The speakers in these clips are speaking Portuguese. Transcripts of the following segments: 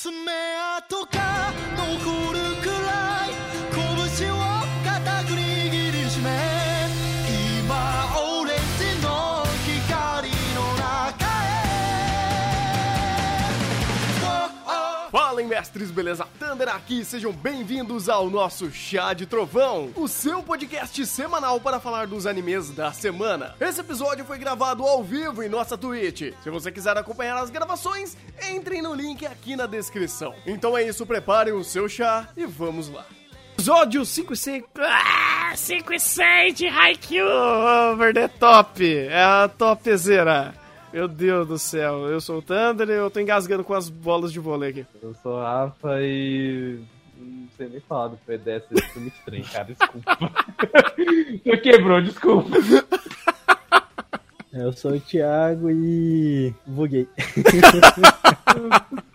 爪痕が残るくらい拳を固く握りしめ今オレンジの光の中へ Fala, hein, mestres, beleza? Thunder aqui, sejam bem-vindos ao nosso Chá de Trovão, o seu podcast semanal para falar dos animes da semana. Esse episódio foi gravado ao vivo em nossa Twitch. Se você quiser acompanhar as gravações, entrem no link aqui na descrição. Então é isso, preparem o seu chá e vamos lá. Episódio 5 e 6. Ah, 5 e 6 de Haikyuu over the top. É a topzera. Meu Deus do céu, eu sou o Thunder e eu tô engasgando com as bolas de vôlei aqui. Eu sou o Rafa e. Não sei nem falar do PDS desse filme estranho, cara. Desculpa. Você quebrou, desculpa. Eu sou o Thiago e. buguei.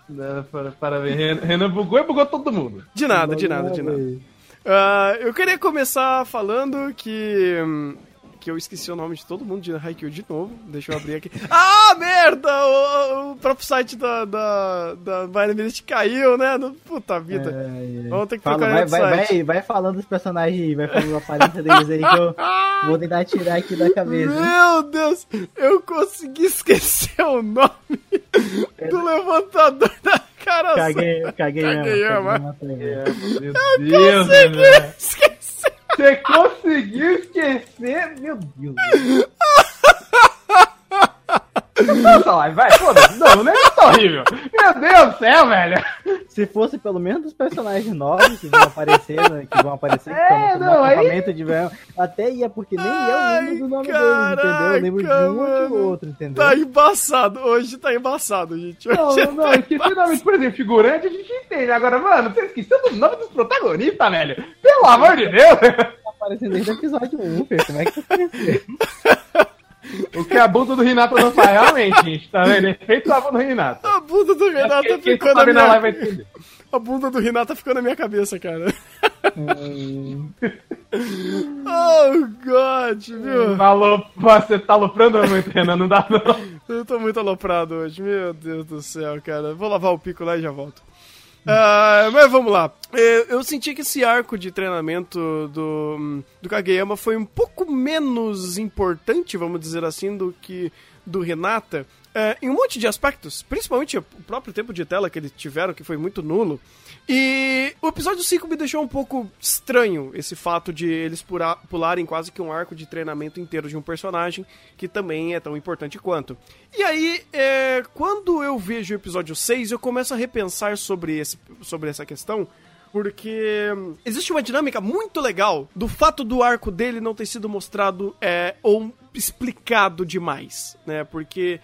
Não, para- Parabéns, Renan, Renan bugou e bugou todo mundo. De nada, de nada, de nada. Ah, eu queria começar falando que. hum, Que eu esqueci o nome de todo mundo de Haikyuu de novo. Deixa eu abrir aqui. Ah, merda! O, o próprio site da, da, da Minute caiu, né? No- Puta vida. É, é. Vamos ter que Fala, vai, vai, vai, vai falando dos personagens aí, vai falando a aparência deles aí que eu vou tentar tirar aqui da cabeça. Meu Deus! Eu consegui esquecer o nome do levantador da cara. Caguei, caguei mesmo. Kageyama. caguei mesmo. É, Meu Deus, Renan. Esqueci! Você conseguiu esquecer? Meu Deus. Nossa, live, vai, foda-se. Não, o negócio tá horrível. Meu Deus do céu, velho. Se fosse pelo menos dos personagens novos que vão aparecer, né, que vão aparecer, que É, estão no não, aí- acampamento de verão, até ia, porque nem eu lembro do nome deles, entendeu? Eu lembro de caraca, um ou outro, entendeu? Tá embaçado. Hoje tá embaçado, gente. Não, Hoje não, não, tá esqueci o nome, por exemplo, figurante, a gente entende. Agora, mano, você esqueceu do nome dos protagonistas, velho. Pelo amor de Deus. Tá aparecendo desde o episódio 1, Fê, como é que tá aparecendo? O que a bunda do Renato não faz, realmente, gente, tá vendo? Efeito da bunda do Renato. A bunda do Renato Quem- quem ficou na minha... live entender. A bunda do Renato ficou na minha cabeça, cara. Hum, Oh, God, viu? Falou, você tá aloprando muito, Renan, não dá não. Eu tô muito aloprado hoje, meu Deus do céu, cara. Vou lavar o pico lá e já volto. Ah, mas vamos lá. É, Eu senti que esse arco de treinamento do, do Kageyama foi um pouco menos importante, vamos dizer assim, do que do Renata. é, em um monte de aspectos, principalmente o próprio tempo de tela que eles tiveram, que foi muito nulo. E o episódio 5 me deixou um pouco estranho esse fato de eles pura- pularem quase que um arco de treinamento inteiro de um personagem que também é tão importante quanto. E aí, é, quando eu vejo o episódio 6, eu começo a repensar sobre, esse, sobre essa questão. Porque hum, existe uma dinâmica muito legal do fato do arco dele não ter sido mostrado é, ou explicado demais, né? Porque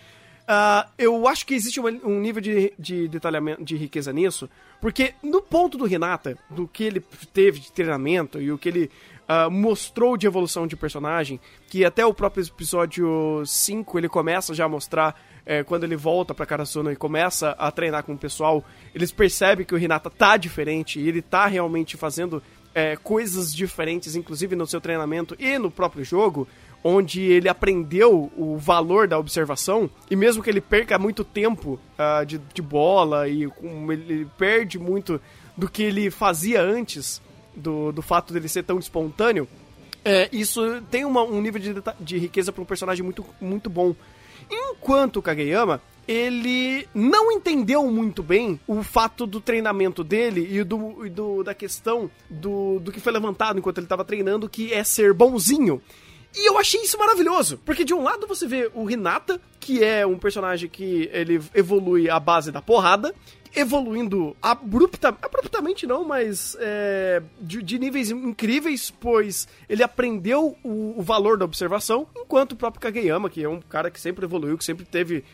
ah, eu acho que existe uma- um nível de, de detalhamento, de riqueza nisso, porque no ponto do Renata, do que ele teve de treinamento e o que ele ah, mostrou de evolução de personagem, que até o próprio episódio 5 ele começa já a mostrar, eh, quando ele volta pra Karasuno e começa a treinar com o pessoal, eles percebem que o Renata tá diferente e ele tá realmente fazendo eh, coisas diferentes, inclusive no seu treinamento e no próprio jogo, onde ele aprendeu o valor da observação, e mesmo que ele perca muito tempo ah, de, de bola e com- ele perde muito do que ele fazia antes do, do fato dele ser tão espontâneo, é, isso tem uma- um nível de, de riqueza para um personagem muito, muito bom. Enquanto o Kageyama, ele não entendeu muito bem o fato do treinamento dele e do, e do- da questão do, do que foi levantado enquanto ele estava treinando, que é ser bonzinho. E eu achei isso maravilhoso, porque de um lado você vê o Hinata, que é um personagem que ele evolui à base da porrada, evoluindo abrupta, abruptamente não, mas é, de, de níveis incríveis, pois ele aprendeu o, o valor da observação, enquanto o próprio Kageyama, que é um cara que sempre evoluiu, que sempre teve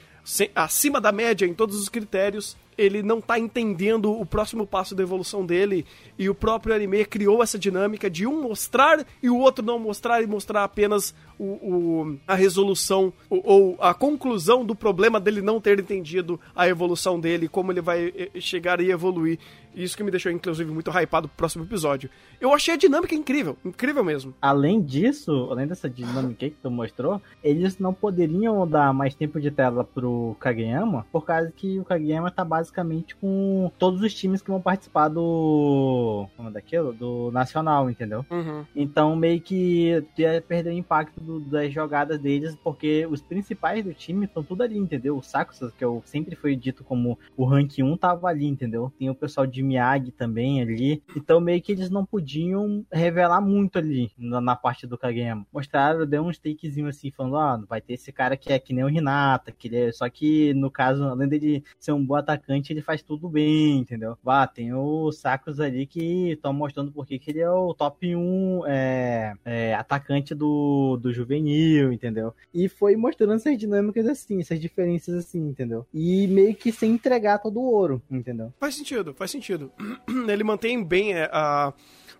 acima da média em todos os critérios, ele não tá entendendo o próximo passo da evolução dele e o próprio anime criou essa dinâmica de um mostrar e o outro não mostrar e mostrar apenas o, o- a resolução ou, ou a conclusão do problema dele não ter entendido a evolução dele, como ele vai eh, chegar e evoluir. Isso que me deixou, inclusive, muito hypado pro próximo episódio. Eu achei a dinâmica incrível, incrível mesmo. Além disso, além dessa dinâmica que tu mostrou, eles não poderiam dar mais tempo de tela pro Kageyama, por causa que o Kageyama tá basicamente basicamente com todos os times que vão participar do. Como é daquilo? Do Nacional, entendeu? Uhum. Então meio que ia perder o impacto do- das jogadas deles, porque os principais do time estão tudo ali, entendeu? O Sakusa, que eu sempre foi dito como o rank 1, tava ali, entendeu? Tem o pessoal de Miyagi também ali. Então meio que eles não podiam revelar muito ali na, na parte do Kageyama. Mostraram, deu uns takezinho assim, falando, ah, vai ter esse cara que é que nem o Hinata, que ele é... só que no caso, além dele ser um bom atacante, ele faz tudo bem, entendeu? Ah, tem o Sakusa ali que estão mostrando porque que ele é o top 1 é, é, atacante do, do juvenil, entendeu? E foi mostrando essas dinâmicas assim, essas diferenças assim, entendeu? E meio que sem entregar todo o ouro, entendeu? Faz sentido, faz sentido. Ele mantém bem é, a,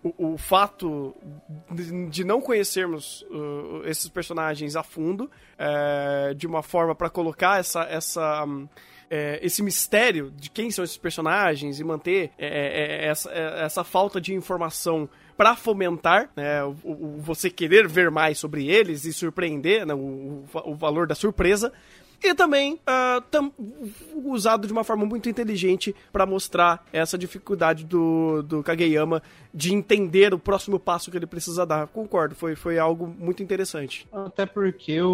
o, o fato de, de não conhecermos uh, esses personagens a fundo, é, de uma forma para colocar essa. essa hum, é, esse mistério de quem são esses personagens e manter é, é, essa, é, essa falta de informação para fomentar né, o, o- você querer ver mais sobre eles e surpreender né, o, o valor da surpresa. E também ah, tam- usado de uma forma muito inteligente para mostrar essa dificuldade do, do Kageyama de entender o próximo passo que ele precisa dar. Concordo, foi, foi algo muito interessante. Até porque o,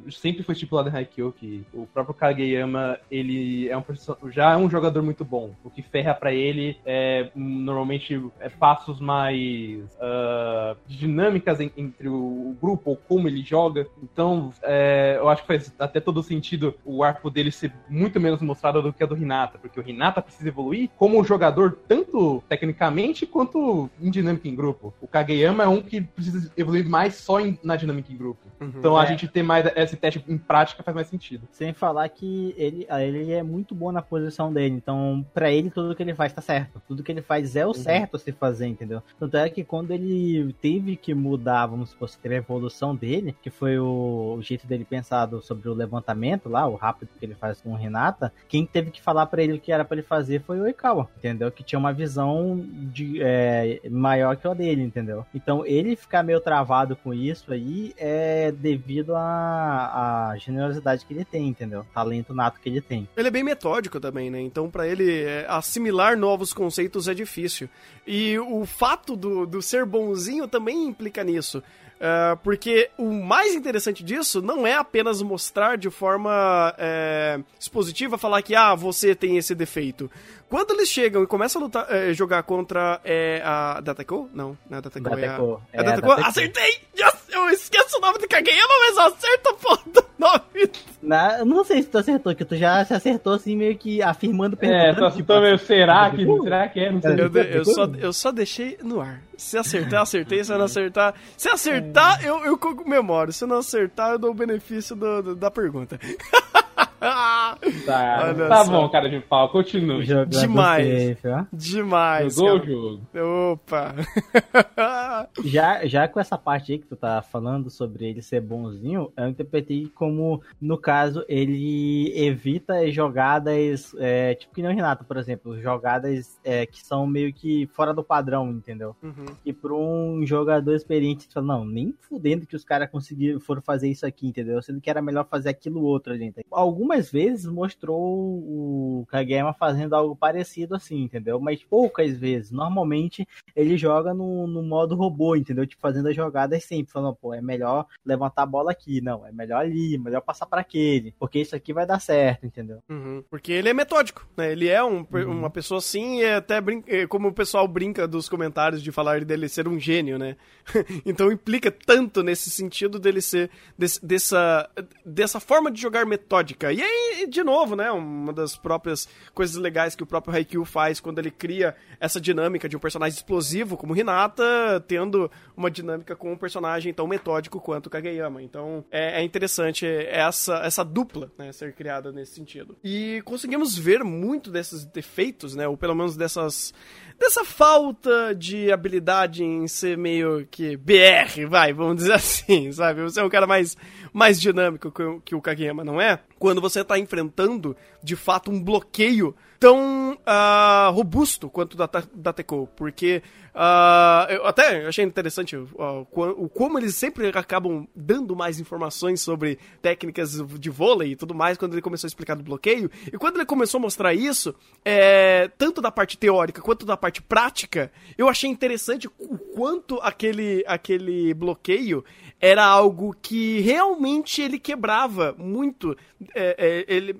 o- sempre foi estipulado em Haikyuu que o próprio Kageyama, ele é um já é um jogador muito bom. O que ferra pra ele é normalmente é passos mais ah, dinâmicas en- entre o, o grupo ou como ele joga. Então, é, eu acho que faz até todo sentido o arco dele ser muito menos mostrado do que a do Hinata, porque o Hinata precisa evoluir como jogador tanto tecnicamente quanto em dinâmica em grupo. O Kageyama é um que precisa evoluir mais só em- na dinâmica em grupo. Então a É. gente ter mais esse teste em prática faz mais sentido. Sem falar que ele, ele é muito bom na posição dele. Então, pra ele, tudo que ele faz tá certo. Tudo que ele faz é o certo a se fazer, entendeu? Tanto é que quando ele teve que mudar, vamos supor, teve a evolução dele, que foi o, o jeito dele pensado sobre o levantamento lá, o rápido que ele faz com o Renata, quem teve que falar pra ele o que era pra ele fazer foi o Oikawa, entendeu? Que tinha uma visão de, é, maior que a dele, entendeu? Então, ele ficar meio travado com isso aí é devido à, generosidade que ele tem, entendeu? Talento nato que ele tem. Ele é bem metódico também, né? Então, pra ele é, assimilar novos conceitos é difícil. E o fato do, do ser bonzinho também implica nisso. É, porque o mais interessante disso não é apenas mostrar de forma é, expositiva, falar que, ah, você tem esse defeito. Quando eles chegam e começam a lutar, é, jogar contra é, a Datako? Não, não é a Datako, é a... É a É, Dateko? Dateko. Acertei! Yes! Eu esqueço o nome do Kageyama, mas eu acerto a porra do nome. Na, eu não sei se tu acertou, que tu já se acertou assim, meio que afirmando, É, perguntando. só tipo, então, meio, será que, Uh, será que é? Não sei. Eu, de- eu só, eu só deixei no ar. Se acertar, acertei. Se não acertar. Se acertar, eu, eu comemoro. Se não acertar, eu dou o benefício do- do- da pergunta. Tá, Olha tá só. bom, cara de pau, continue. jogando Demais. safe, ó. Demais. Jogou o cara. jogo. Opa. Já, já com essa parte aí que tu tá falando sobre ele ser bonzinho, eu interpretei como, no caso, ele evita jogadas, é, tipo que nem o Renato, por exemplo, jogadas é, que são meio que fora do padrão, entendeu? Uhum. E pra um jogador experiente, tu fala, não, nem fudendo que os caras conseguiram, foram fazer isso aqui, entendeu? Sendo que era melhor fazer aquilo outro, gente. Algumas vezes mostrou o Kageyama fazendo algo parecido assim, entendeu? Mas poucas vezes. Normalmente ele joga no, no modo robô, entendeu? Tipo, fazendo as jogadas sempre, falando, pô, é melhor levantar a bola aqui, não, é melhor ali, melhor passar pra aquele, porque isso aqui vai dar certo, entendeu? Uhum. Porque ele é metódico, né? Ele é um, Uhum. uma pessoa assim, e até brin- é, como o pessoal brinca dos comentários de falar dele ser um gênio, né? então implica tanto nesse sentido dele ser desse- dessa, dessa forma de jogar metódica. E aí, de novo, né? Uma das próprias coisas legais que o próprio Haikyuu faz quando ele cria essa dinâmica de um personagem explosivo como Hinata, tendo uma dinâmica com um personagem tão metódico quanto Kageyama. Então é, é interessante essa, essa dupla né, ser criada nesse sentido. E conseguimos ver muito desses defeitos, né? Ou pelo menos dessas. Dessa falta de habilidade em ser meio que BR, vai, vamos dizer assim, sabe? Você é um cara mais mais dinâmico que, o- o Kageyama não é, quando você tá enfrentando, de fato, um bloqueio tão ah, robusto quanto o da, da Teco, porque ah, eu até achei interessante ah, qua- o como eles sempre acabam dando mais informações sobre técnicas de vôlei e tudo mais quando ele começou a explicar do bloqueio, e quando ele começou a mostrar isso, é, tanto da parte teórica quanto da parte prática, eu achei interessante o quanto aquele, aquele bloqueio era algo que realmente ele quebrava muito. é, é, ele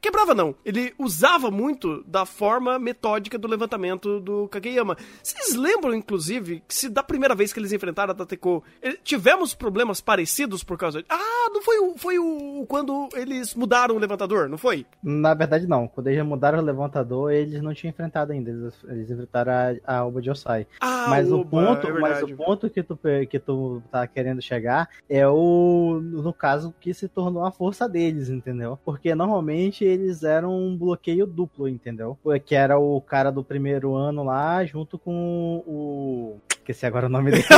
quebrava não, ele usava muito da forma metódica do levantamento do Kageyama. Vocês lembram, inclusive, que se da primeira vez que eles enfrentaram a Tateko, tivemos problemas parecidos por causa de... Ah, não foi o, foi o quando eles mudaram o levantador, não foi? Na verdade, não. Quando eles mudaram o levantador, eles não tinham enfrentado ainda. Eles, eles enfrentaram a, a Oba de Osai. Ah, mas, o oba, ponto, é mas o ponto que tu, que tu tá querendo chegar é o, no caso, que se tornou a força deles, entendeu? Porque normalmente eles eram um bloqueio duplo, entendeu? Que era o cara do primeiro ano lá, junto com o. Esqueci agora o nome dele.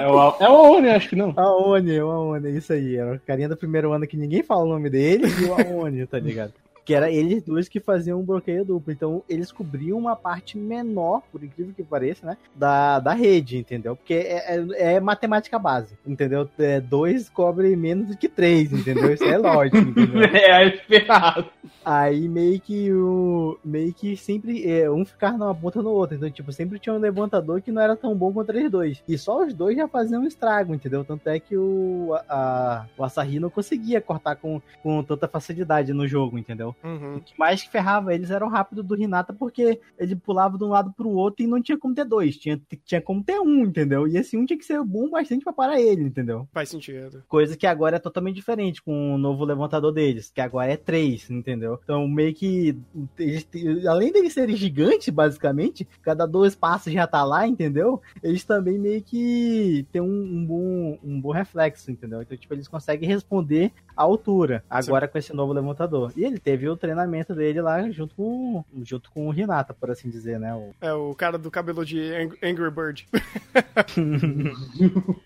É o, é o Oni, acho que não. Aone, o Aone, isso aí. Era o carinha do primeiro ano que ninguém fala o nome dele e o Aone, tá ligado? Que era eles dois que faziam um bloqueio duplo. Então eles cobriam uma parte menor, por incrível que pareça, né? Da, da rede, entendeu? Porque é, é- é matemática base, entendeu? É, dois cobre menos do que três, entendeu? Isso é lógico, entendeu? É, é ferrado. Aí meio que o. Meio que sempre. é, um ficava numa ponta no outro. Então, tipo, sempre tinha um levantador que não era tão bom contra eles dois. E só os dois já faziam um estrago, entendeu? Tanto é que o. A, o Asahi não conseguia cortar com, com tanta facilidade no jogo, entendeu? Uhum. O que mais que ferrava eles era o rápido do Hinata, porque ele pulava de um lado pro outro e não tinha como ter dois. Tinha, tinha como ter um, entendeu? E esse um tinha que ser bom bastante pra parar ele, entendeu? Faz sentido. Coisa que agora é totalmente diferente com o novo levantador deles, que agora é 3, entendeu? Então, meio que. Eles, além deles serem gigantes, basicamente, cada dois passos já tá lá, entendeu? Eles também meio que tem um, um bom, um bom reflexo, entendeu? Então, tipo, eles conseguem responder à altura, agora com esse novo levantador. E ele teve o treinamento dele lá junto com, junto com o Hinata, por assim dizer, né? O, É o cara do cabelo de Ang- Angry Bird.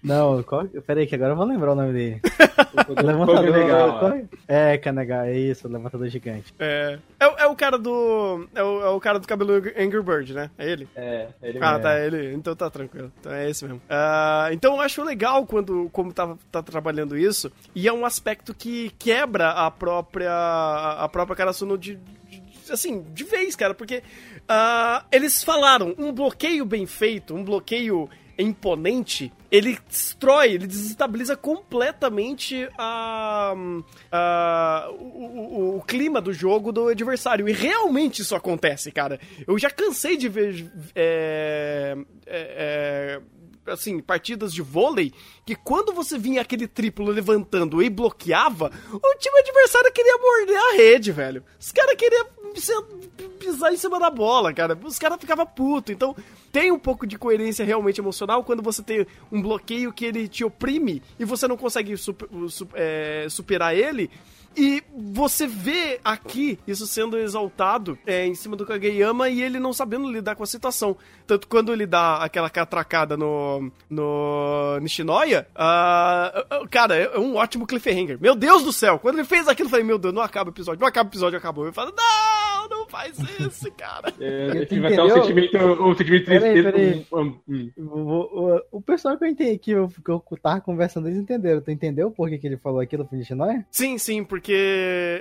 Não, qual... peraí, que agora eu vou lembrar o nome dele. Foi levantador. legal, qual- É, Kanegal, é isso, o levantador gigante. É, é, o- é o cara do. É o, é o cara do cabelo Angry Bird, né? É ele? É, ele Ah, mesmo. tá, é ele. Então tá tranquilo. Então é esse mesmo. Ah, então eu acho legal quando como tá, tá trabalhando isso. E é um aspecto que quebra a própria. a própria Karasuno de, de- de- assim, de vez, cara, porque ah, eles falaram um bloqueio bem feito, um bloqueio imponente, ele destrói, ele desestabiliza completamente a, a- o, o- o clima do jogo do adversário. E realmente isso acontece, cara. Eu já cansei de ver é, é, é, assim, partidas de vôlei que quando você vinha aquele triplo levantando e bloqueava, o time adversário queria morder a rede, velho. Os caras queriam pisar em cima da bola, cara. Os caras ficavam putos. Então, tem um pouco de coerência realmente emocional quando você tem um bloqueio que ele te oprime e você não consegue sup- su- é, superar ele. E você vê aqui isso sendo exaltado é, em cima do Kageyama e ele não sabendo lidar com a situação. Tanto quando ele dá aquela catracada no, no Nishinoya, ah, cara, é um ótimo cliffhanger. Meu Deus do céu! Quando ele fez aquilo, eu falei, meu Deus, não acaba o episódio, não acaba o episódio, acabou. Eu falo, não, não faz isso, cara. É, tive até um sentimento, um sentimento de Peraí, tristeza. peraí. um- um- O, o- o pessoal que eu entendi que eu, que eu tava conversando, eles entenderam. Tu entendeu por que, que ele falou aquilo pro Nishinoya? Sim, sim, porque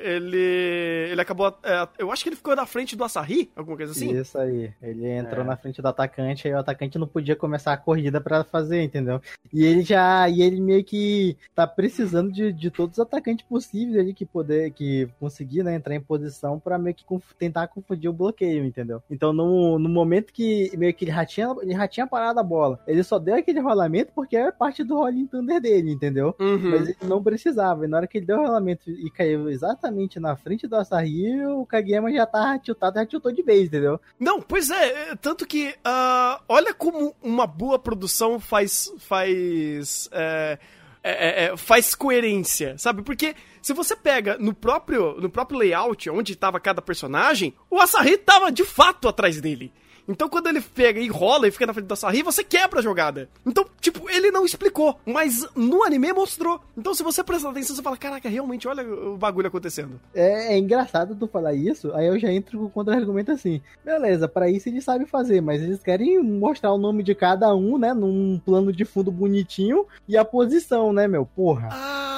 ele. Ele acabou. é, eu acho que ele ficou na frente do Asahi, alguma coisa assim. Isso aí. Ele entrou É. na frente do atacante, aí o atacante não podia começar a corrida pra fazer, entendeu? E ele já. E ele meio que tá precisando de, de todos os atacantes possíveis ali que poder. que conseguir, né, entrar em posição pra meio que conf- tentar confundir o bloqueio, entendeu? Então no, no momento que meio que ele já, tinha, ele já tinha parado a bola, ele só deu aquele rolamento porque era parte do Rolling Thunder dele, entendeu? Uhum. Mas ele não precisava. E na hora que ele deu o rolamento e caiu exatamente na frente do Asahi, o Kageyama já tá tiltado, já tiltou de vez, entendeu? Não, pois é, é, tanto que ah, olha como uma boa produção faz faz é, é, é, faz coerência, sabe? Porque se você pega no próprio no próprio layout onde estava cada personagem, o Asahi tava de fato atrás dele. Então quando ele pega e rola e fica na frente da Sarri, você quebra a jogada. Então, tipo, ele não explicou, mas no anime mostrou. Então se você prestar atenção, você fala, caraca, realmente, olha o bagulho acontecendo. É, é engraçado tu falar isso, aí eu já entro com o contra-argumento assim. Beleza, pra isso eles sabem fazer, mas eles querem mostrar o nome de cada um, né, num plano de fundo bonitinho e a posição, né, meu? Porra. Ah,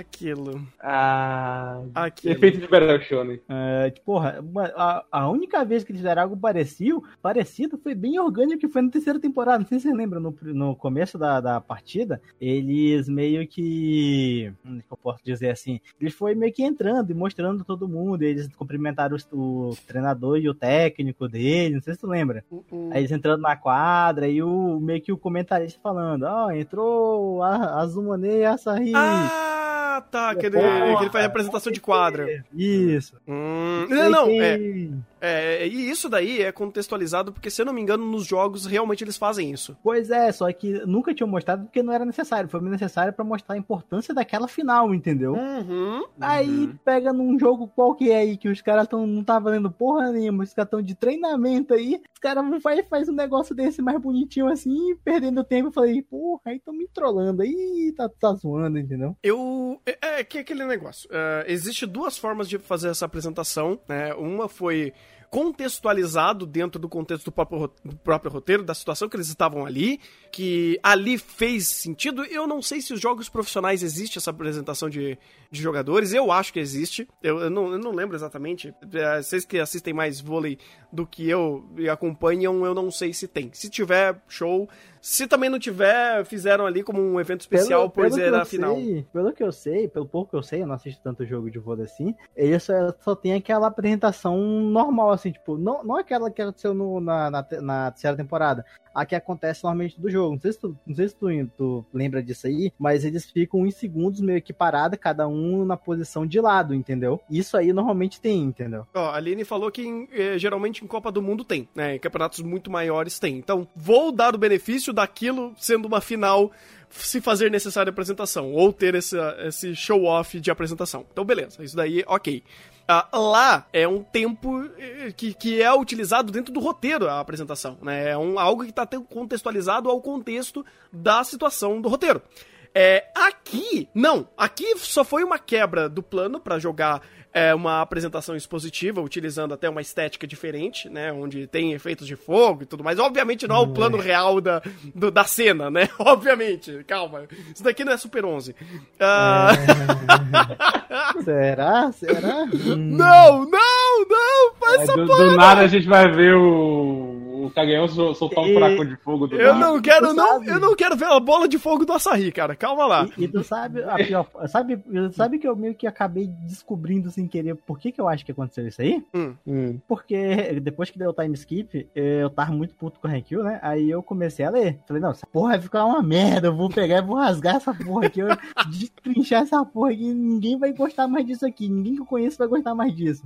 aquilo. Ah. Aquilo. Efeito de Battle Shonen. É, porra, a, a única vez que eles fizeram algo parecido, parecido foi bem orgânico, que foi na terceira temporada. Não sei se você lembra, no, no começo da, da partida, eles meio que. Como é que eu posso dizer assim? Eles foi meio que entrando e mostrando todo mundo. Eles cumprimentaram os- o, treinador e o técnico dele. Não sei se tu lembra. Uh-uh. Aí eles entrando na quadra e o meio que o comentarista falando: Ó, entrou a Azumane e a Sahi. Ah, tá. Que ele, que ele faz representação de quadra. Isso. Hum, não, não, é. É. E isso daí é contextualizado porque, se eu não me engano, nos jogos realmente eles fazem isso. Pois é, só que nunca tinham mostrado porque não era necessário. Foi necessário pra mostrar a importância daquela final, entendeu? Uhum. Aí pega num jogo qualquer aí que os caras tão, não tá valendo porra nenhuma, os caras tão de treinamento aí, os caras vão faz, faz um negócio desse mais bonitinho assim, perdendo tempo. Eu falei, porra, aí tão me trollando aí, tá, tá zoando, entendeu? Eu. É, é que é aquele negócio. É, existe duas formas de fazer essa apresentação. Né? Uma foi contextualizado dentro do contexto do próprio, do próprio roteiro, da situação que eles estavam ali, que ali fez sentido. Eu não sei se os jogos profissionais existe essa apresentação de, de jogadores. Eu acho que existe. Eu, eu não, eu não lembro exatamente. É, Vocês que assistem mais vôlei do que eu e acompanham, eu não sei se tem. Se tiver, show. Se também não tiver, fizeram ali como um evento especial por que ser eu a final. sei- pelo que eu sei, pelo pouco que eu sei, eu não assisto tanto jogo de vôlei assim, ele só, só tem aquela apresentação normal, assim, tipo, não, não aquela que aconteceu no- na, na, na terceira temporada, a que acontece normalmente do jogo. Não sei se tu, não sei se tu, tu lembra disso aí, mas eles ficam em segundos meio que parada, cada um na posição de lado, entendeu? Isso aí normalmente tem, entendeu? Ó, a Aline falou que eh, geralmente em Copa do Mundo tem, né? Em campeonatos muito maiores tem. Então, vou dar o benefício daquilo sendo uma final se fazer necessária apresentação, ou ter esse, esse show-off de apresentação. Então, beleza, isso daí, ok. Ah, lá é um tempo eh, que, que é utilizado dentro do roteiro a apresentação, né? É um, algo que está contextualizado ao contexto da situação do roteiro. É, aqui, não. Aqui só foi uma quebra do plano pra jogar é, uma apresentação expositiva, utilizando até uma estética diferente, né? Onde tem efeitos de fogo e tudo mais. Obviamente não é o plano real da, do- da cena, né? Obviamente. Calma. Isso daqui não é Super 11. Ah, Será? Será? Hum. Não, não, não! Faz essa do, porra! do nada a gente vai ver o, o soltar um furacão de fogo do Eu nada. não quero, não, sabe. eu não quero ver a bola de fogo do açaí, cara. Calma lá. E, e tu sabe, a pior, sabe, sabe que eu meio que acabei descobrindo sem querer por que, que eu acho que aconteceu isso aí? Hum. Porque depois que deu o time skip, eu tava muito puto com o Haikyuu, né? Aí eu comecei a ler. Falei, não, essa porra vai ficar uma merda. Eu vou pegar e vou rasgar essa porra aqui. Eu destrinchar essa porra aqui. Ninguém vai gostar mais disso aqui. Ninguém que eu conheço vai gostar mais disso.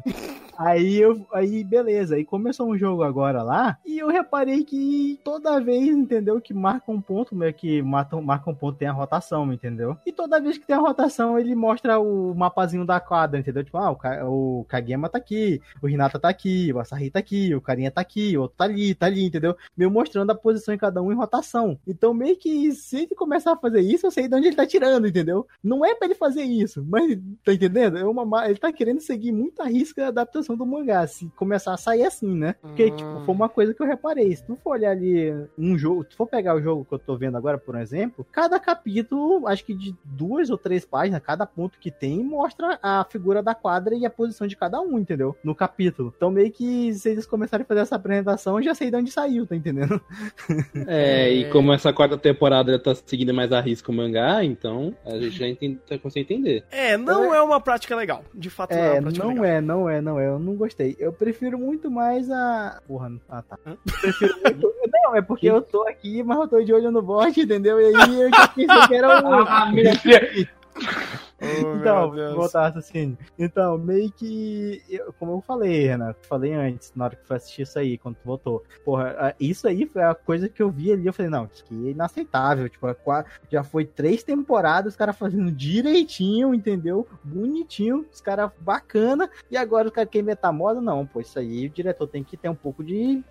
Aí eu. Aí, beleza. Aí começou um jogo agora lá. E eu reparei que toda vez, entendeu? Que marca um ponto, meio que marca, marca um ponto, tem a rotação, entendeu? E toda vez que tem a rotação, ele mostra o mapazinho da quadra, entendeu? Tipo, ah, o, Ka- o Kagema tá aqui, o Hinata tá aqui, o Asahi tá aqui, o Carinha tá aqui, o outro tá ali, tá ali, entendeu? Meio mostrando a posição em cada um em rotação. Então, meio que se ele começar a fazer isso, eu sei de onde ele tá tirando, entendeu? Não é pra ele fazer isso, mas tá entendendo? É uma, ma- ele tá querendo seguir muito a risca a adaptação do mangá, se começar a sair assim, né? Porque, Hum. tipo, foi uma coisa que eu reparei. Se tu for olhar ali um jogo, se tu for pegar o jogo que eu tô vendo agora, por exemplo, cada capítulo, acho que de duas ou três páginas, cada ponto que tem, mostra a figura da quadra e a posição de cada um, entendeu? No capítulo. Então, meio que se eles começarem a fazer essa apresentação, eu já sei de onde saiu, tá entendendo? É, e como essa quarta temporada tá seguindo mais a risco o mangá, então a gente já entende, tá conseguindo entender. É, não é uma prática legal. De fato, não é É, uma prática não legal. é, não é, não é. Eu não gostei. Eu prefiro muito mais a. Porra, não- ah tá. Hã? Prefiro muito. Não, é porque eu tô aqui, mas eu tô de olho no bot, entendeu? E aí eu já pensei que era o. Então, voltar raciocínio. Então, meio que. eu- como eu falei, Renato, falei antes, na hora que foi assistir isso aí, quando tu voltou. Porra, a- isso aí foi a coisa que eu vi ali. Eu falei, não, isso aqui é inaceitável. Tipo, é já foi três temporadas, os caras fazendo direitinho, entendeu? Bonitinho, os caras bacana. E agora os caras querem meter moda? Não, pô, isso aí o diretor tem que ter um pouco de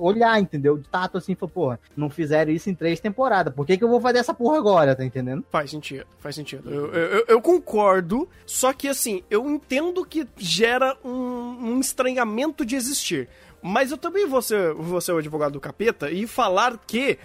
olhar, entendeu? De tato assim, falou, porra, não fizeram isso em três temporadas. Por que, que eu vou fazer essa porra agora, tá entendendo? Faz sentido, faz sentido. Eu, eu, eu- eu concordo, só que assim, eu entendo que gera um, um estranhamento de existir. Mas eu também vou ser, vou ser o advogado do capeta e falar que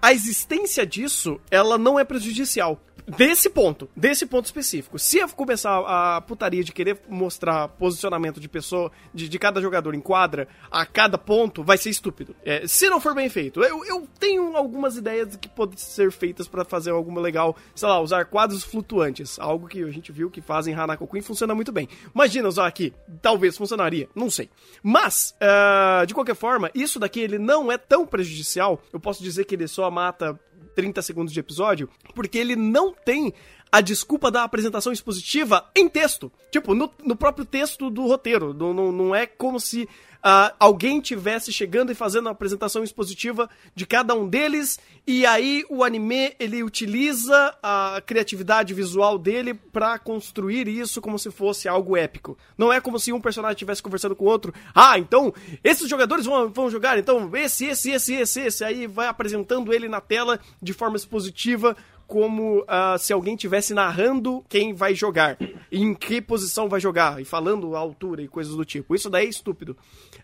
a existência disso, ela não é prejudicial. Desse ponto, desse ponto específico. Se eu começar a putaria de querer mostrar posicionamento de pessoa, de, de cada jogador em quadra, a cada ponto, vai ser estúpido. É, se não for bem feito. Eu, eu tenho algumas ideias que podem ser feitas pra fazer alguma legal, sei lá, usar quadros flutuantes. Algo que a gente viu que fazem Hanako Queen funciona muito bem. Imagina usar aqui. Talvez funcionaria, não sei. Mas, ah, de qualquer forma, isso daqui ele não é tão prejudicial. Eu posso dizer que ele só mata 30 segundos de episódio, porque ele não tem a desculpa da apresentação expositiva em texto. Tipo, no, no próprio texto do roteiro. Não, não, não é como se ah, alguém tivesse chegando e fazendo a apresentação expositiva de cada um deles, e aí o anime ele utiliza a criatividade visual dele pra construir isso como se fosse algo épico. Não é como se um personagem estivesse conversando com o outro. Ah, então esses jogadores vão, vão jogar, então esse, esse, esse, esse, esse. Aí vai apresentando ele na tela de forma expositiva como ah, se alguém estivesse narrando quem vai jogar, em que posição vai jogar, e falando a altura e coisas do tipo. Isso daí é estúpido.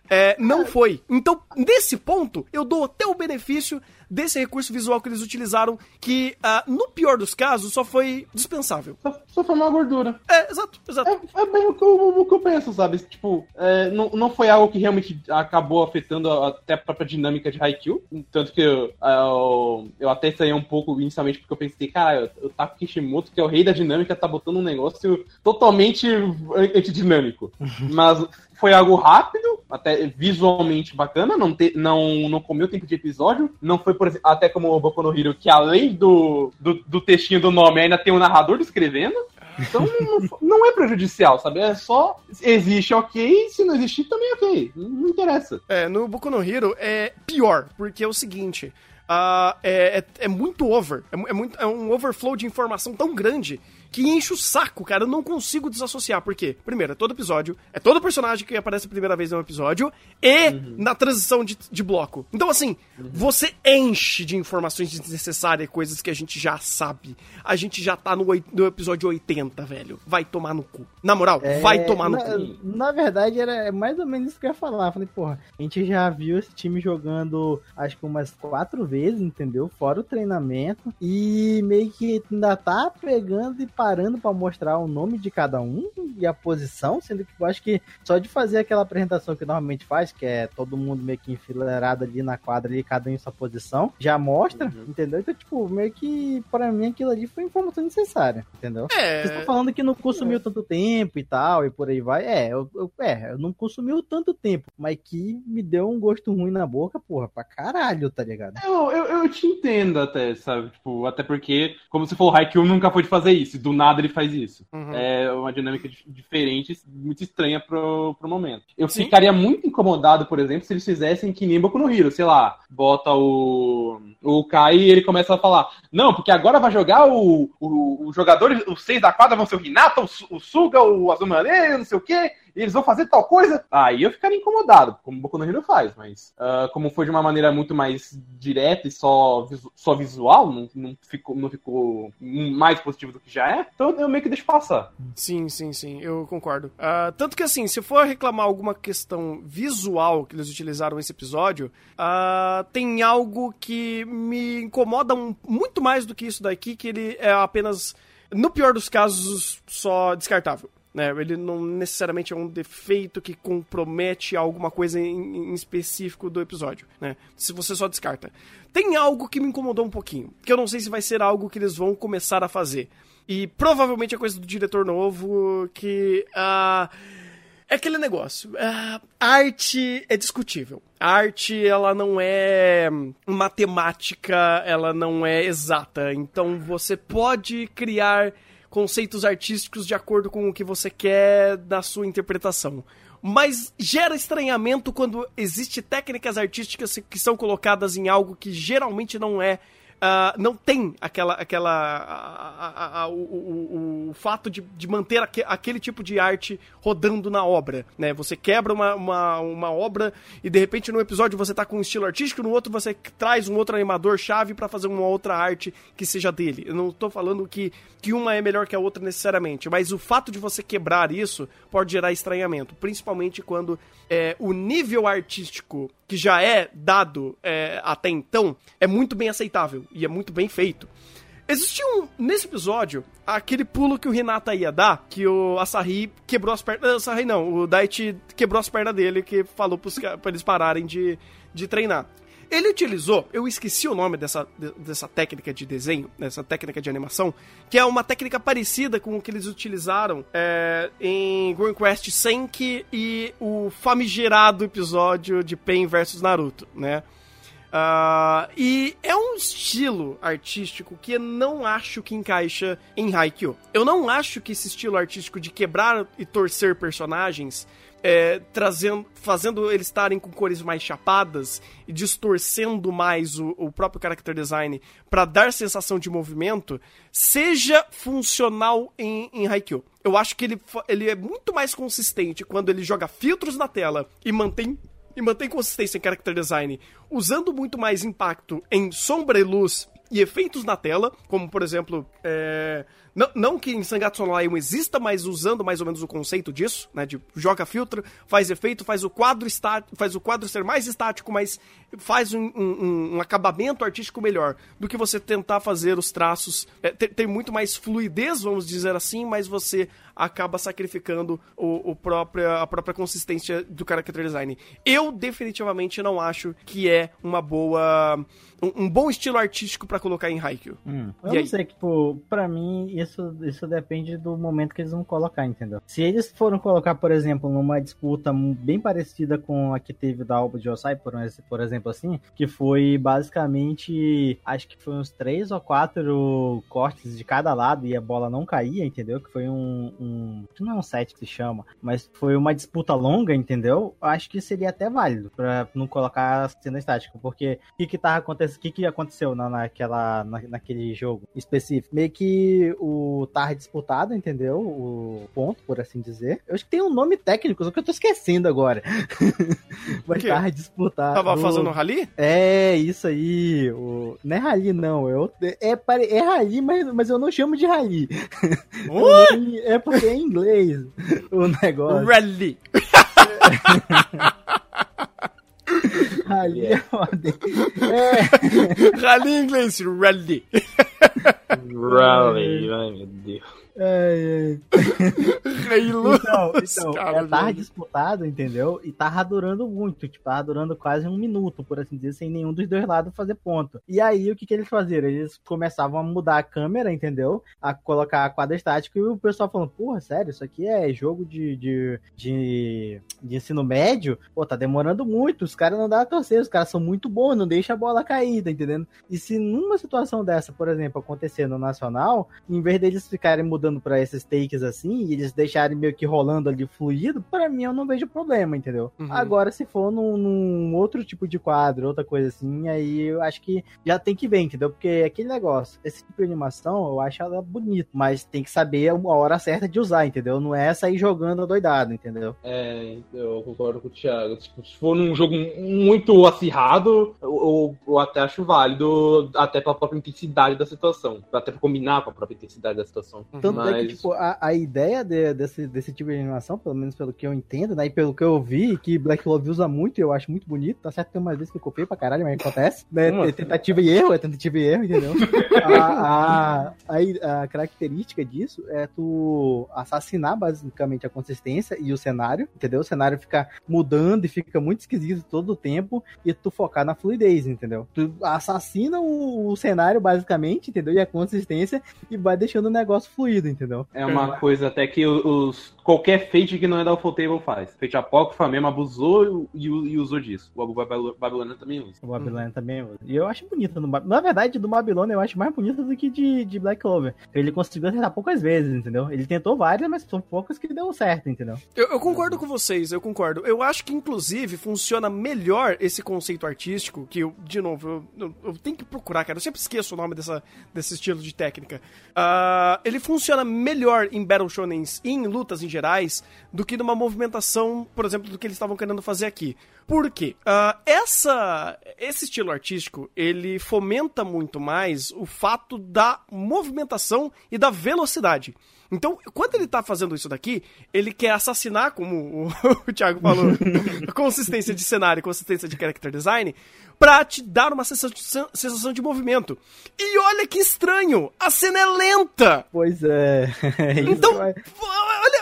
É, não foi. Então, nesse ponto, eu dou até o benefício desse recurso visual que eles utilizaram, que, ah, no pior dos casos, só foi dispensável. Só, só foi uma gordura. É, exato, exato. É, é bem o que, eu, o que eu penso, sabe? Tipo, é, não, não foi algo que realmente acabou afetando até a própria dinâmica de Haikyuu. Tanto que eu, eu, eu até saí um pouco inicialmente porque eu pensei, cara, o Taku Kishimoto, que é o rei da dinâmica, tá botando um negócio totalmente antidinâmico. Mas foi algo rápido, até visualmente bacana, não, te, não, não comeu tempo de episódio. Não foi, por exemplo, até como o Boku no Hero, que além do, do, do textinho do nome, ainda tem um narrador descrevendo. Então não, não é prejudicial, sabe? É só. Existe, ok. Se não existir, também ok. Não, não interessa. É, no Boku no Hero é pior, porque é o seguinte. ah, é, é, é muito over. É, é muito, é um overflow de informação tão grande que enche o saco, cara. Eu não consigo desassociar. Por quê? Primeiro, é todo episódio. É todo personagem que aparece a primeira vez no episódio. E na transição de, de bloco. Então, assim, você enche de informações desnecessárias, coisas que a gente já sabe. A gente já tá no, no episódio 80, velho. Vai tomar no cu. Na moral, vai tomar no É, na, cu. na verdade, era mais ou menos isso que eu ia falar. Eu falei, porra, a gente já viu esse time jogando, acho que umas quatro vezes, entendeu? Fora o treinamento. E meio que ainda tá pegando e parando pra mostrar o nome de cada um e a posição, sendo que eu acho que só de fazer aquela apresentação que normalmente faz, que é todo mundo meio que enfileirado ali na quadra, ali, cada um em sua posição, já mostra, Uhum. entendeu? Então, tipo, meio que pra mim aquilo ali foi informação necessária, entendeu? Vocês É. estão falando que não consumiu tanto tempo e tal, e por aí vai. É, eu, eu- é, eu não consumiu tanto tempo, mas que me deu um gosto ruim na boca, porra, pra caralho, tá ligado? Eu, eu, eu te entendo até, sabe? Tipo, até porque, como você falou, o Haikyuu nunca foi de fazer isso. Do nada ele faz isso. Uhum. É uma dinâmica dif- diferente, muito estranha pro, pro momento. Eu Sim. ficaria muito incomodado, por exemplo, se eles fizessem que nem Boku no Hero, sei lá, bota o, o Kai e ele começa a falar, não, porque agora vai jogar o, o, o jogador, os seis da quadra vão ser o Hinata, o, o Suga, o Azumare, não sei o quê, e eles vão fazer tal coisa. Aí eu ficaria incomodado, como o Boku no Hero faz, mas ah, como foi de uma maneira muito mais direta e só, visu- só visual, não, não, ficou, não ficou mais positivo do que já é, então eu meio que deixo passar. Sim, sim, sim, eu concordo. Ah, tanto que assim, se for reclamar alguma questão visual que eles utilizaram nesse episódio, ah, tem algo que me incomoda um- muito mais do que isso daqui, que ele é apenas, no pior dos casos, só descartável. Né? Ele não necessariamente é um defeito que compromete alguma coisa em, em específico do episódio, né? Se você só descarta. Tem algo que me incomodou um pouquinho, que eu não sei se vai ser algo que eles vão começar a fazer. E provavelmente é coisa do diretor novo que. ah, é aquele negócio. a arte é discutível. A arte, ela não é matemática, ela não é exata. Então você pode criar conceitos artísticos de acordo com o que você quer da sua interpretação. Mas gera estranhamento quando existe técnicas artísticas que são colocadas em algo que geralmente não é Uh, não tem aquela, aquela a, a, a, o, o, o, fato de, de manter aque, aquele tipo de arte rodando na obra, né? Você quebra uma, uma, uma obra e de repente num episódio você tá com um estilo artístico, no outro você traz um outro animador chave para fazer uma outra arte que seja dele. Eu não tô falando que, que uma é melhor que a outra necessariamente, mas o fato de você quebrar isso pode gerar estranhamento, principalmente quando é, o nível artístico que já é dado é, até então é muito bem aceitável e é muito bem feito. Existia um, nesse episódio, aquele pulo que o Renata ia dar, que o Asahi quebrou as pernas. Asahi não, o Daichi quebrou as pernas dele, que falou pros, pra eles pararem de, de treinar. Ele utilizou, eu esqueci o nome dessa, dessa técnica de desenho, dessa técnica de animação, que é uma técnica parecida com o que eles utilizaram é, em Green Quest Senki e o famigerado episódio de Pain vs Naruto, né? Uh, e é um estilo artístico que eu não acho que encaixa em Haikyuu. Eu não acho que esse estilo artístico de quebrar e torcer personagens é, trazendo, fazendo eles estarem com cores mais chapadas e distorcendo mais o, o próprio character design para dar sensação de movimento, seja funcional em, em Haikyuu. Eu acho que ele, ele é muito mais consistente quando ele joga filtros na tela e mantém e mantém consistência em character design, usando muito mais impacto em sombra e luz e efeitos na tela, como por exemplo, é, não, não que em Sangatsu no Lion exista, mas usando mais ou menos o conceito disso, né? De joga filtro, faz efeito, faz o quadro estático, faz o quadro ser mais estático, mas faz um, um, um acabamento artístico melhor do que você tentar fazer os traços. É, ter, ter, muito mais fluidez, vamos dizer assim, mas você acaba sacrificando o, o própria, a própria consistência do character design. Eu definitivamente não acho que é uma boa um, um bom estilo artístico para colocar em Haikyuu. Hum. Eu e não aí? sei, tipo, pra mim isso, isso depende do momento que eles vão colocar, entendeu? Se eles foram colocar, por exemplo, numa disputa bem parecida com a que teve da Alba de Osai, por, por exemplo assim, que foi basicamente, acho que foi uns três ou quatro cortes de cada lado e a bola não caía, entendeu? Que foi um, um não é um set que se chama, mas foi uma disputa longa, entendeu? Acho que seria até válido para não colocar cena estática, porque o que que acontecendo o que, que aconteceu na, naquela, na, naquele jogo específico? Meio que tava disputado, entendeu? O ponto, por assim dizer. Eu acho que tem um nome técnico, só que eu tô esquecendo agora. Mas tava disputado. Tava fazendo rally? É, isso aí. O... Não é rally, não. Eu... É, é, é rally, mas, mas eu não chamo de rally. é porque é em inglês o negócio. Rally. Rally é foda. É. Rally em inglês, rally. Rally, É, é. então, então cara, é, tava disputado, entendeu? E tava durando muito, tipo, tava durando quase um minuto, por assim dizer, sem nenhum dos dois lados fazer ponto. E aí, o que que eles faziam? Eles começavam a mudar a câmera, entendeu? A colocar quadro estático e o pessoal falando, porra, sério, isso aqui é jogo de, de, de, de ensino médio? Pô, tá demorando muito, os caras não dão a torcer, os caras são muito bons, não deixa a bola cair, tá entendendo? E se numa situação dessa, por exemplo, acontecer no Nacional, em vez deles ficarem mudando mudando para esses takes assim, e eles deixarem meio que rolando ali fluido, para mim eu não vejo problema, entendeu? Uhum. Agora, se for num, num, outro tipo de quadro, outra coisa assim, aí eu acho que já tem que ver, entendeu? Porque aquele negócio, esse tipo de animação, eu acho ela bonita, mas tem que saber a hora certa de usar, entendeu? Não é sair jogando doidado, entendeu? É, eu concordo com o Thiago. Tipo, se for num jogo muito acirrado, eu, eu até acho válido, até pela própria intensidade da situação, até pra combinar com a própria intensidade da situação. Tanto mas... é que, tipo, a, a ideia de, desse, desse tipo de animação, pelo menos pelo que eu entendo, né? E pelo que eu vi, que Black Love usa muito, eu acho muito bonito. Tá certo que tem umas vezes que eu copiei pra caralho, mas acontece. Né? É tentativa e erro, é tentativa e erro, entendeu? a, a, a, a, característica disso é tu assassinar basicamente a consistência e o cenário, entendeu? O cenário fica mudando e fica muito esquisito todo o tempo e tu focar na fluidez, entendeu? Tu assassina o, o cenário basicamente, entendeu? E a consistência e vai deixando o negócio fluido, entendeu? É uma coisa até que os, qualquer fate que não é da Ufotable Table faz. Fate Apócrifa mesmo abusou e, e usou disso. O Babilônia também usa. O Babilônia uhum. também usa. E eu acho bonito. No, na verdade, do Babilônia eu acho mais bonito do que de, de Black Clover. Ele conseguiu acertar poucas vezes, entendeu? Ele tentou várias, mas são poucas que deu certo, entendeu? Eu, eu concordo com vocês, eu concordo. Eu acho que, inclusive, funciona melhor esse conceito artístico, que eu, de novo, eu, eu, eu tenho que procurar, cara. Eu sempre esqueço o nome dessa, desse estilo de técnica. Uh, ele funciona melhor em Battle Shonens e em lutas em gerais do que numa movimentação, por exemplo, do que eles estavam querendo fazer aqui. Por quê? Uh, essa, esse estilo artístico, ele fomenta muito mais o fato da movimentação e da velocidade. Então, quando ele tá fazendo isso daqui, ele quer assassinar, como o, o Thiago falou, consistência de cenário, consistência de character design, pra te dar uma sensação, sensação de movimento. E olha que estranho, a cena é lenta! Pois é. então, olha,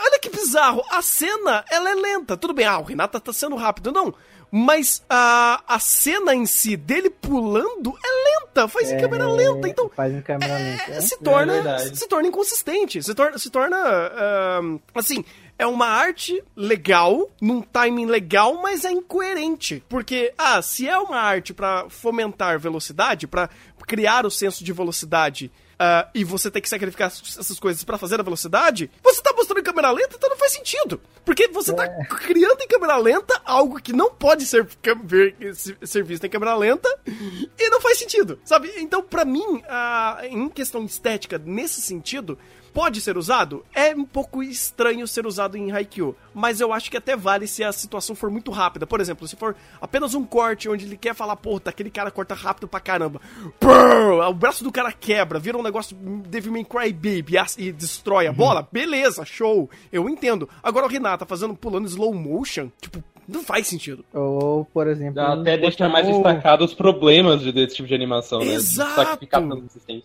olha que bizarro, a cena, ela é lenta. Tudo bem, ah, o Renata tá sendo rápido. Não, mas a, a cena em si dele pulando é lenta, faz é, em câmera lenta, então faz em câmera é, lenta. É, se torna é se torna inconsistente, se torna se torna uh, assim, é uma arte legal, num timing legal, mas é incoerente. Porque, ah, se é uma arte para fomentar velocidade, para criar o senso de velocidade uh, e você tem que sacrificar essas coisas para fazer a velocidade, você tá mostrando em câmera lenta, então não faz sentido. Porque você tá é. tá criando em câmera lenta algo que não pode ser, ser visto em câmera lenta e não faz sentido, sabe? Então, para mim, uh, em questão estética, nesse sentido, pode ser usado? É um pouco estranho ser usado em Haikyuu, mas eu acho que até vale se a situação for muito rápida. Por exemplo, se for apenas um corte onde ele quer falar, pô, tá, aquele cara corta rápido pra caramba. o braço do cara quebra, vira um negócio Devil May Cry Baby e destrói a bola. Uhum. Beleza, show. Eu entendo. Agora o Renata fazendo pulando slow motion, tipo, não faz sentido. Ou, por exemplo. Até deixa mais destacado os problemas desse tipo de animação, né? Exato.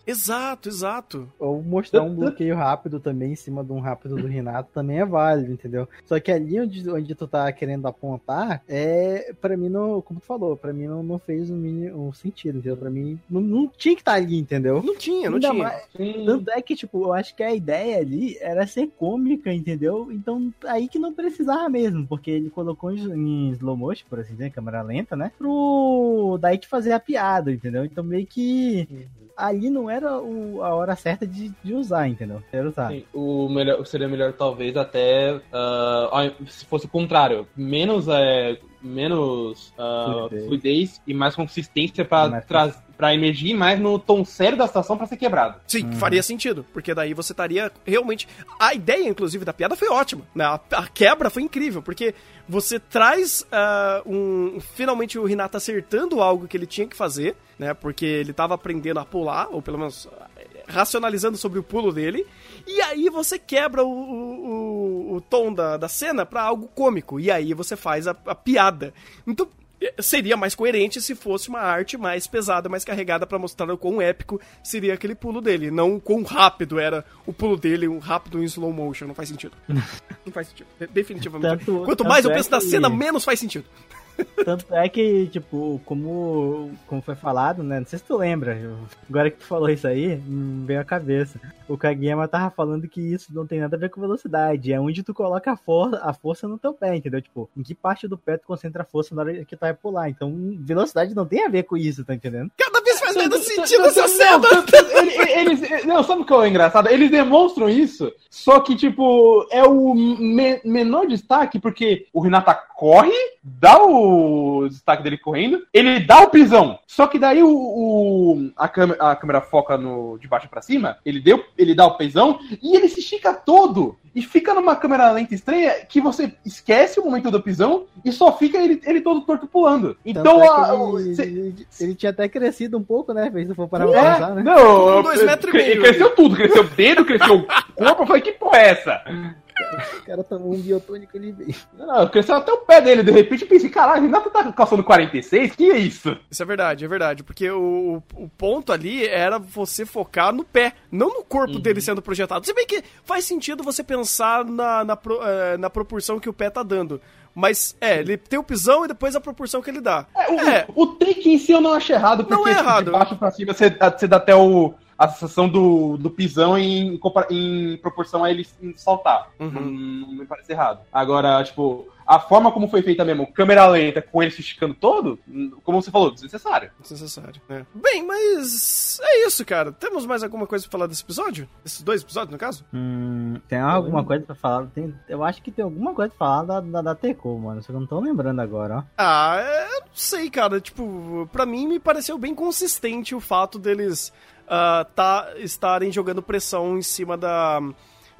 Exato, exato. Ou mostrar um bloqueio rápido também em cima de um rápido do Renato também é válido, entendeu? Só que ali onde, onde tu tá querendo apontar, é. para mim, não, como tu falou, para mim não, não fez um, mini, um sentido, entendeu? Pra mim não, não tinha que estar tá ali, entendeu? Não tinha, não Ainda tinha. Mais, tanto é que, tipo, eu acho que a ideia ali era ser cômica, entendeu? Então aí que não precisava mesmo, porque ele colocou em slow motion, por assim dizer, câmera lenta, né? Pro daí te fazer a piada, entendeu? Então meio que ali não era o, a hora certa de, de usar, entendeu? Era usar. Sim, o melhor, seria melhor talvez até uh, se fosse o contrário, menos é, menos uh, fluidez. fluidez. e mais consistência para trazer para emergir mais no tom sério da situação para ser quebrado. Sim, uhum. faria sentido, porque daí você estaria realmente. A ideia, inclusive, da piada foi ótima, né? A, a quebra foi incrível, porque você traz uh, um. Finalmente o Renato acertando algo que ele tinha que fazer, né? Porque ele estava aprendendo a pular, ou pelo menos racionalizando sobre o pulo dele. E aí você quebra o, o, o tom da, da cena para algo cômico. E aí você faz a, a piada. Então, seria mais coerente se fosse uma arte mais pesada, mais carregada para mostrar o quão épico seria aquele pulo dele, não o quão rápido era o pulo dele, um rápido em slow motion, não faz sentido. não faz sentido, definitivamente. Tanto, Quanto mais eu penso é na cena, menos faz sentido. Tanto é que, tipo, como, como foi falado, né? Não sei se tu lembra, agora que tu falou isso aí, me veio a cabeça. O Kageyama tava falando que isso não tem nada a ver com velocidade, é onde tu coloca a, for a força no teu pé, entendeu? Tipo, em que parte do pé tu concentra a força na hora que tu vai pular. Então, velocidade não tem a ver com isso, tá entendendo? Cada vez faz menos sentido essa cena! Eles, não, sabe o que é engraçado? Eles demonstram isso, só que, tipo, é o me menor destaque, porque o Renata corre, dá o destaque dele correndo, ele dá o pisão. Só que daí o, o a, câmera, a câmera foca no de baixo para cima, ele deu, ele dá o pisão e ele se estica todo e fica numa câmera lenta estranha que você esquece o momento do pisão e só fica ele, ele todo torto pulando. Então, é a, ele, ele, ele, tinha até crescido um pouco, né? Se for parar pra é, pensar, né? Não, dois metros e meio. Cresceu tudo, cresceu o dedo, cresceu o corpo. Eu falei, que porra é essa? O cara tomou um biotônico ali veio. Não, cresceu até o pé dele, de repente eu pensei, caralho, Renato tá calçando 46? Que é isso? Isso é verdade, é verdade. Porque o, o ponto ali era você focar no pé, não no corpo uhum. dele sendo projetado. Se bem que faz sentido você pensar na, na, eh, na proporção que o pé tá dando. Mas, é, ele tem o pisão e depois a proporção que ele dá. É, o, é. o take em si eu não acho errado, porque não é errado. de baixo pra cima você, você dá até o, a sensação do, do pisão em, em proporção a ele saltar. Uhum. Não, não me parece errado. Agora, tipo, a forma como foi feita mesmo, câmera lenta, com ele se esticando todo, como você falou, desnecessário. Desnecessário, né? Bem, mas é isso, cara. Temos mais alguma coisa pra falar desse episódio? Esses dois episódios, no caso? Hum, tem alguma coisa pra falar? Tem, eu acho que tem alguma coisa pra falar da, da, da Teco, mano. Só que eu não tô lembrando agora, ó. Ah, é, eu não sei, cara. Tipo, pra mim me pareceu bem consistente o fato deles ah, tá, estarem jogando pressão em cima da,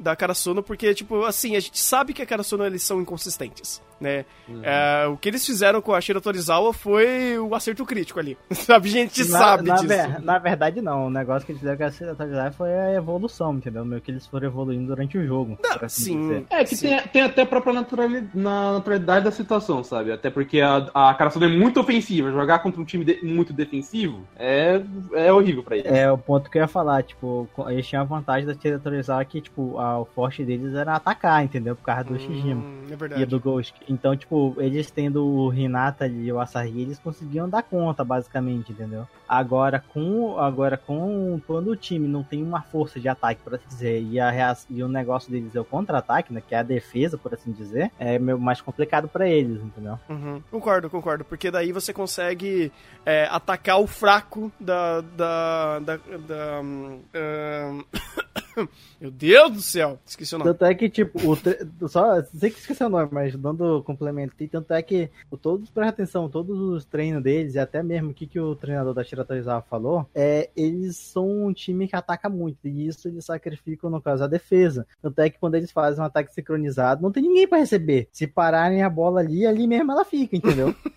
da Karasuno, porque, tipo, assim, a gente sabe que a Karasuno eles são inconsistentes, né? É, o que eles fizeram com a Shira Torizawa foi o acerto crítico ali. Sabe? A gente na, sabe na disso. ver- na verdade, não. O negócio que eles fizeram com a atualizar foi a evolução, entendeu? Meio que eles foram evoluindo durante o jogo. Não, assim sim. dizer. É, que Sim. tem, tem até a própria naturali- na naturalidade da situação, sabe? Até porque a, a Karasuno é muito ofensiva. Jogar contra um time de- muito defensivo é, é horrível pra ele. É o ponto que eu ia falar, tipo, eles tinham a vantagem da atualizar que, tipo, a- o forte deles era atacar, entendeu? Por causa do Shijima. Hum, é E verdade. do Ghost. Então, tipo, eles tendo o Hinata e o Asahi, eles conseguiam dar conta, basicamente, entendeu? Agora, com agora com quando o time não tem uma força de ataque, por assim dizer, e, a e o negócio deles é o contra-ataque, né? Que é a defesa, por assim dizer, é meio mais complicado pra eles, entendeu? Uhum. Concordo, concordo. Porque daí você consegue é, atacar o fraco da. da. da. da, ahn, Meu Deus do céu! Esqueci o nome. Tanto é que, tipo, o tre... só sei que esqueci o nome, mas dando complemento, e tanto é que o- todos, presta atenção, todos os treinos deles, e até mesmo o que, que o treinador da Shira Torizawa falou, é eles são um time que ataca muito, e isso eles sacrificam, no caso, a defesa. Tanto é que quando eles fazem um ataque sincronizado, não tem ninguém pra receber. Se pararem a bola ali, ali mesmo ela fica, entendeu?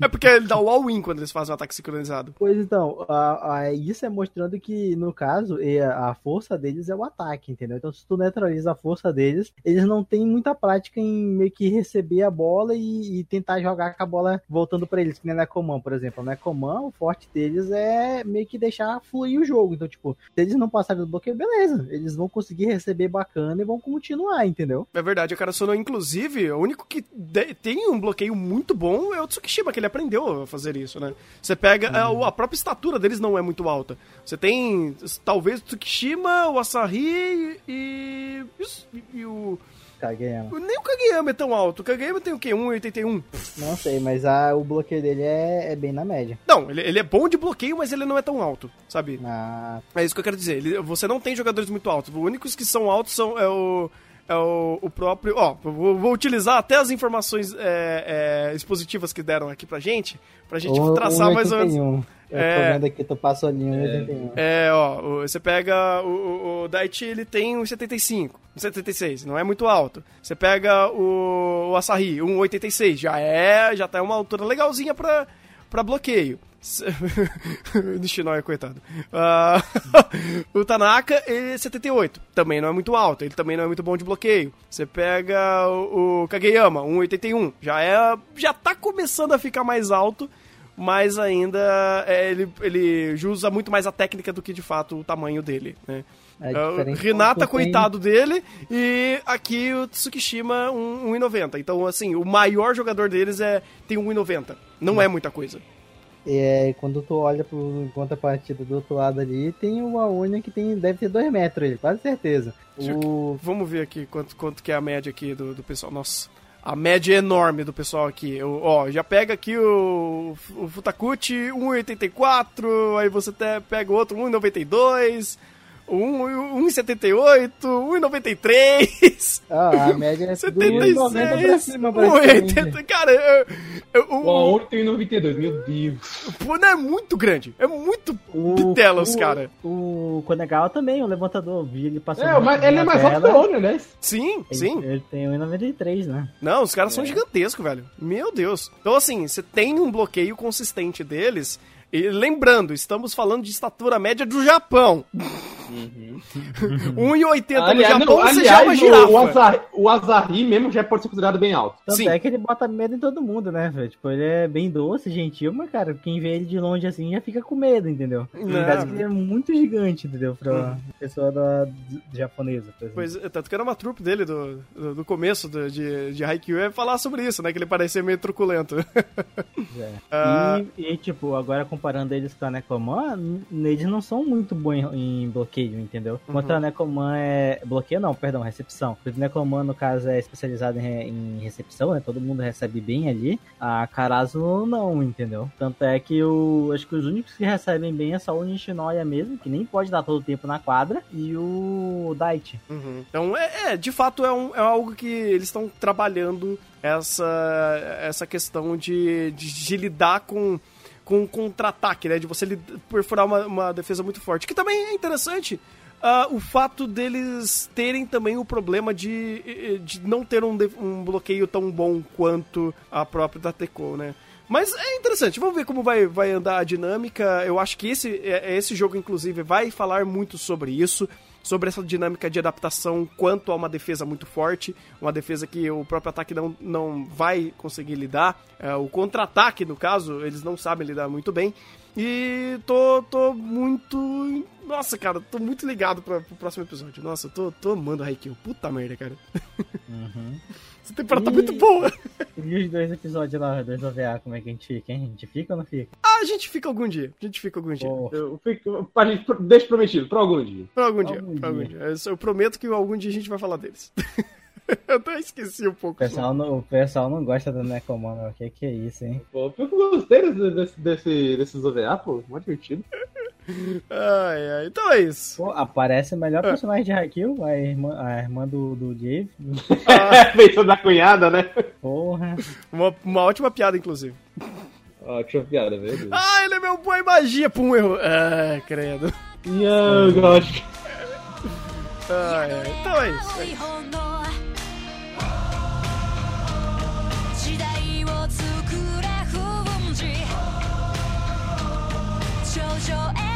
É porque ele dá o all-in quando eles fazem um ataque sincronizado. Pois então, a- a- isso é mostrando que, no caso, a, força deles é o ataque, entendeu? Então, se tu neutraliza a força deles, eles não têm muita prática em meio que receber a bola e, e tentar jogar com a bola voltando pra eles, que nem na Necoman, por exemplo. Na Necoman, o forte deles é meio que deixar fluir o jogo. Então, tipo, se eles não passarem do bloqueio, beleza. Eles vão conseguir receber bacana e vão continuar, entendeu? É verdade, a Karasuno, inclusive, o único que de- tem um bloqueio muito bom é o Tsukishima, que ele aprendeu a fazer isso, né? Você pega. é, o- a própria estatura deles não é muito alta. Você tem talvez Tsukishima, o Asahi e. e e o. Ela. Nem o Kageyama é tão alto. O Kageyama tem o quê? 1,81? Não sei, mas a, o bloqueio dele é, é bem na média. Não, ele, ele é bom de bloqueio, mas ele não é tão alto, sabe? Na... É isso que eu quero dizer. Ele- você não tem jogadores muito altos. Os únicos que são altos são é o é o, o próprio. Ó, vou, vou utilizar até as informações é, é, expositivas que deram aqui pra gente, pra gente Um- traçar mais ou menos. 1,81. Eu É. tô vendo aqui, tu ali 1,81. É, ó, o- você pega o, o, o Daichi, ele tem um 75, um 76, não é muito alto. Você pega o, o Asahi, um 86, já é, já tá uma altura legalzinha pra, pra bloqueio. Nishinoya, coitado. Ah, o Tanaka, ele é 78. Também não é muito alto. Ele também não é muito bom de bloqueio. Você pega o, o Kageyama, 1,81. Já é. Já tá começando a ficar mais alto. Mas ainda é, ele, ele usa muito mais a técnica do que de fato o tamanho dele, né? É diferente Renata, tu tem- coitado dele, e aqui o Tsukishima, um- 1,90. Então, assim, o maior jogador deles é tem 1,90. Não é muita coisa. É, quando tu olha pro contrapartida do outro lado ali, tem o Aonia que tem, deve ter 2 metros ele, quase certeza. O, Vamos ver aqui quanto, quanto que é a média aqui do, do pessoal. Nossa, a média é enorme do pessoal aqui. Eu, ó, já pega aqui o, o Futakuchi 1,84, aí você até pega o outro 1,92, um- 1,78, 1,93. ah, a média é do 90 pra 76, cima, praticamente. 1,80. Cara, eu, eu, o, O Aouri tem 92, meu Deus. Pô, não é muito grande. É muito O, bitelas, o- cara. O Konegawa também, o levantador, vi ele passando. É, mas ele é mais alto que o. Aouri, né? Sim, Ele, sim. ele tem 1,93, né? Não, os caras são gigantescos, velho. Meu Deus. Então, assim, você tem um bloqueio consistente deles. E lembrando, estamos falando de estatura média do Japão. 1,80 no Aliás, Japão, não, você já é uma aliás, girafa. o, Azar, o Azari mesmo já pode ser considerado bem alto. Tanto Sim. é que ele bota medo em todo mundo, né, velho? Tipo, ele é bem doce, gentil, mas, cara, quem vê ele de longe assim já fica com medo, entendeu? Não. Que ele é muito gigante, entendeu? Pra pessoa da, japonesa, por exemplo. Pois, é, tanto que era uma trupe dele do, do, do começo do- de, de Haikyuu é falar sobre isso, né? Que ele parecia meio truculento. É. Ah. E, e, tipo, agora comparando eles com a Nekoman, n- eles não são muito bons em, em bloqueio, entendeu? Enquanto Uhum. a Nekoman é. Bloqueio não, perdão, recepção. O Nekoman, no caso, é especializado em, em recepção, né? Todo mundo recebe bem ali. A Karazu não, entendeu? Tanto é que o. Acho que os únicos que recebem bem é só o Nishinoya mesmo, que nem pode dar todo o tempo na quadra, e o Daichi. Uhum. Então, é, é, de fato, é, um, é algo que eles estão trabalhando essa, essa questão de, de, de lidar com com contra-ataque, né? De você perfurar uma, uma defesa muito forte. Que também é interessante ah, o fato deles terem também o problema de, de não ter um, um bloqueio tão bom quanto a própria da Teco, né? Mas é interessante, vamos ver como vai, vai andar a dinâmica. Eu acho que esse, é- esse jogo, inclusive, vai falar muito sobre isso, sobre essa dinâmica de adaptação quanto a uma defesa muito forte, uma defesa que o próprio ataque não, não vai conseguir lidar. É, o contra-ataque, no caso, eles não sabem lidar muito bem. E tô, tô muito. Nossa, cara, tô muito ligado pra, pro próximo episódio. Nossa, tô, tô amando Haikyuu. Puta merda, cara. Uhum. Essa temporada tá E- muito boa. E os dois episódios lá, dois OVA, como é que a gente fica, hein? A gente fica ou não fica? Ah, a gente fica algum dia. A gente fica algum dia. Eu fico, pra gente, deixa prometido, pra algum dia. Pra algum dia. Algum pra algum dia. eu prometo que algum dia a gente vai falar deles. eu até esqueci um o, pouco. pessoal não, o pessoal não gosta do Necomano, o que que é isso, hein? Pô, eu gostei desse, desse, desse, desses OVA, pô, mó divertido. Ai, ai. Então é isso. Pô, aparece o É. melhor personagem de Haikyuu, a irmã, a irmã do, do Dave. Pensando na cunhada, né? Porra. Uma, uma ótima piada, inclusive. Ó, que piada, Deus. Ah, ele é meu em magia. Pum, erro. Ah, credo. Yo, gosh. Ai, ai. Então é isso. é 日 isso. usual